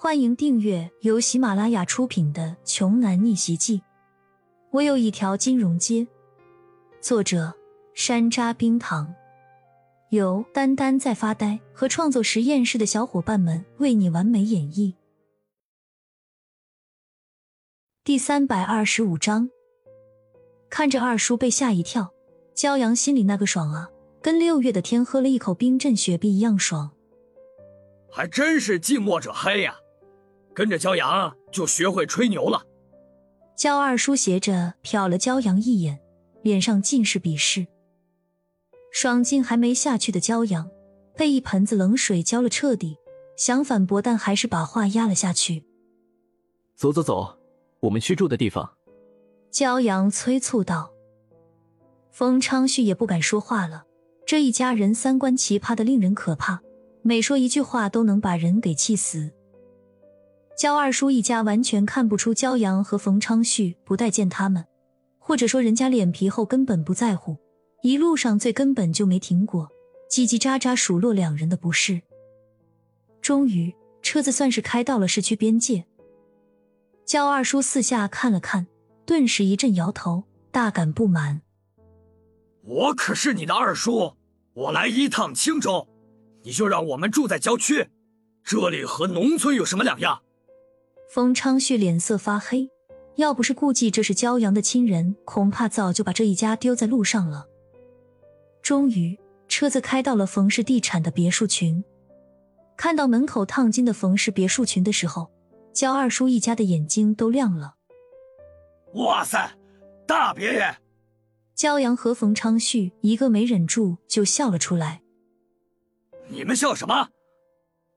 欢迎订阅由喜马拉雅出品的《穷男逆袭记》。我有一条金融街。作者：山楂冰糖，由丹丹在发呆和创作实验室的小伙伴们为你完美演绎。第三百二十五章，看着二叔被吓一跳，骄阳心里那个爽啊，跟六月的天喝了一口冰镇雪碧一样爽。还真是近墨者黑呀！跟着骄阳就学会吹牛了。焦二叔斜着瞟了骄阳一眼，脸上尽是鄙视。爽劲还没下去的骄阳，被一盆子冷水浇了彻底，想反驳，但还是把话压了下去。走走走，我们去住的地方。骄阳催促道。冯昌旭也不敢说话了，这一家人三观奇葩的令人可怕，每说一句话都能把人给气死。焦二叔一家完全看不出焦阳和冯昌旭不待见他们，或者说人家脸皮厚，根本不在乎。一路上最根本就没停过，叽叽喳喳数落两人的不是。终于，车子算是开到了市区边界。焦二叔四下看了看，顿时一阵摇头，大感不满：“我可是你的二叔，我来一趟青州，你就让我们住在郊区，这里和农村有什么两样？”冯昌旭脸色发黑，要不是顾忌这是骄阳的亲人，恐怕早就把这一家丢在路上了。终于，车子开到了冯氏地产的别墅群。看到门口烫金的冯氏别墅群的时候，焦二叔一家的眼睛都亮了。哇塞，大别野！焦阳和冯昌旭一个没忍住就笑了出来。你们笑什么？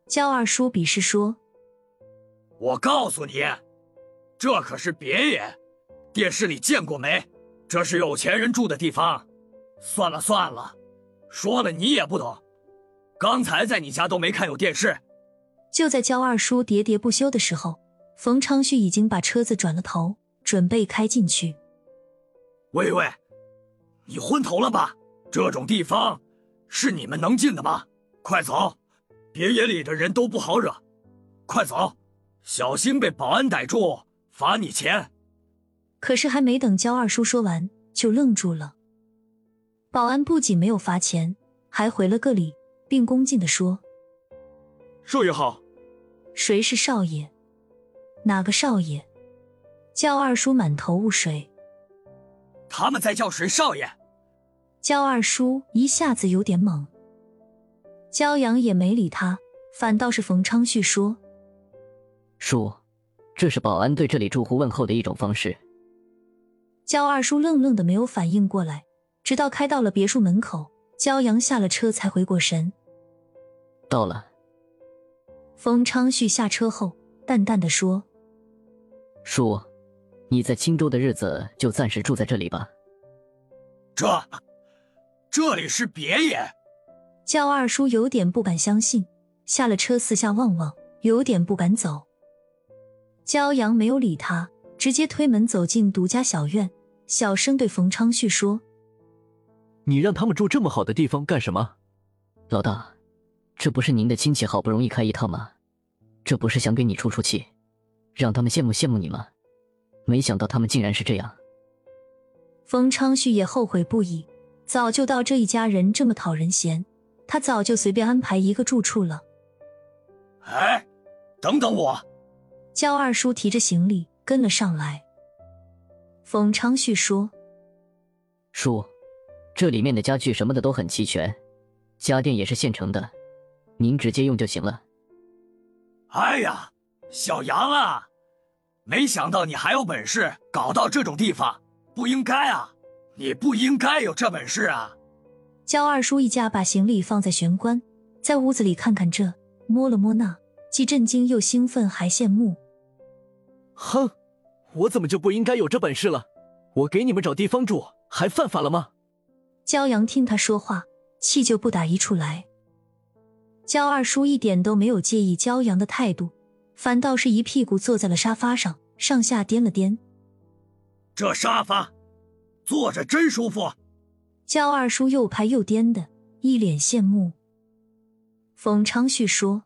焦二叔鄙视说。我告诉你，这可是别野，电视里见过没？这是有钱人住的地方。算了算了，说了你也不懂。刚才在你家都没看有电视。就在焦二叔喋喋不休的时候，冯昌旭已经把车子转了头，准备开进去。喂喂，你昏头了吧？这种地方是你们能进的吗？快走，别野里的人都不好惹。快走。小心被保安逮住，罚你钱。可是还没等焦二叔说完，就愣住了。保安不仅没有罚钱，还回了个礼，并恭敬的说：“少爷好。”谁是少爷？哪个少爷？焦二叔满头雾水。他们在叫谁少爷？焦二叔一下子有点懵。焦阳也没理他，反倒是冯昌旭说。叔，这是保安对这里住户问候的一种方式。焦二叔愣愣的没有反应过来，直到开到了别墅门口，焦阳下了车才回过神。到了。冯昌旭下车后淡淡的说：“叔，你在青州的日子就暂时住在这里吧。”这，这里是别野。焦二叔有点不敢相信，下了车四下望望，有点不敢走。骄阳没有理他，直接推门走进独家小院，小声对冯昌旭说：“你让他们住这么好的地方干什么？老大，这不是您的亲戚好不容易开一趟吗？这不是想给你出出气，让他们羡慕羡慕你吗？没想到他们竟然是这样。”冯昌旭也后悔不已，早就到这一家人这么讨人嫌，他早就随便安排一个住处了。哎，等等我。焦二叔提着行李跟了上来。冯昌旭说：“叔，这里面的家具什么的都很齐全，家电也是现成的，您直接用就行了。”哎呀，小杨啊，没想到你还有本事搞到这种地方，不应该啊！你不应该有这本事啊！焦二叔一家把行李放在玄关，在屋子里看看这，摸了摸那，既震惊又兴奋，还羡慕。哼，我怎么就不应该有这本事了？我给你们找地方住，还犯法了吗？焦阳听他说话，气就不打一处来。焦二叔一点都没有介意焦阳的态度，反倒是一屁股坐在了沙发上，上下颠了颠。这沙发坐着真舒服。焦二叔又拍又颠的，一脸羡慕。冯昌旭说：“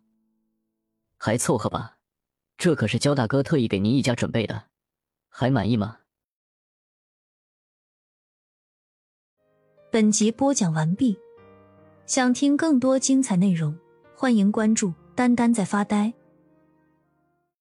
还凑合吧，这可是焦大哥特意给您一家准备的，还满意吗？本集播讲完毕，想听更多精彩内容，欢迎关注“丹丹在发呆”。